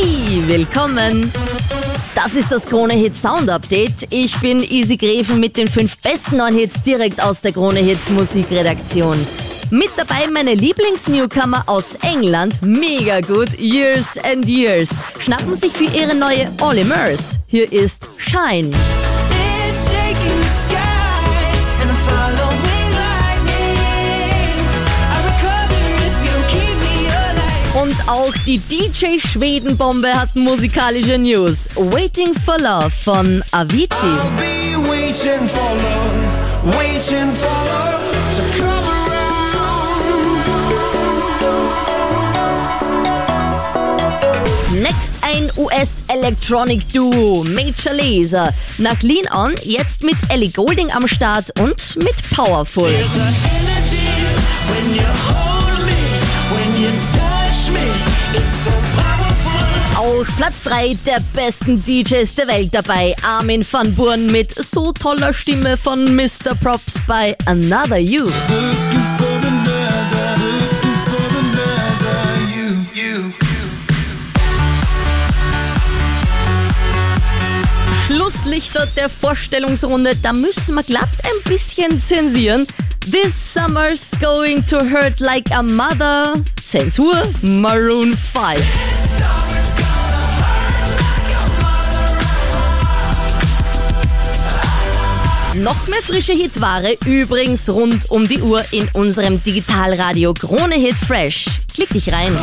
Hey, willkommen! Das ist das Krone Hit Sound Update. Ich bin Easy Greven mit den fünf besten neuen Hits direkt aus der Krone Hits Musikredaktion. Mit dabei meine Lieblingsnewcomer aus England, mega gut, Years and Years, schnappen sich für ihre neue Olly Murs. Hier ist Shine. Und auch die DJ Schwedenbombe hat musikalische News. Waiting for Love von Avicii. I'll be waiting for love, waiting for love to come around. Next ein US-Electronic-Duo, Major Laser. Nach Lean On jetzt mit Ellie Golding am Start und mit Powerful. Auch Platz 3 der besten DJs der Welt dabei. Armin van Buuren mit so toller Stimme von Mr. Props bei Another you. Schlusslichter der Vorstellungsrunde, da müssen wir glatt ein bisschen zensieren. This summer's going to hurt like a mother. Zensur Maroon 5. Noch mehr frische Hitware übrigens rund um die Uhr in unserem Digitalradio Krone Hit Fresh. Klick dich rein.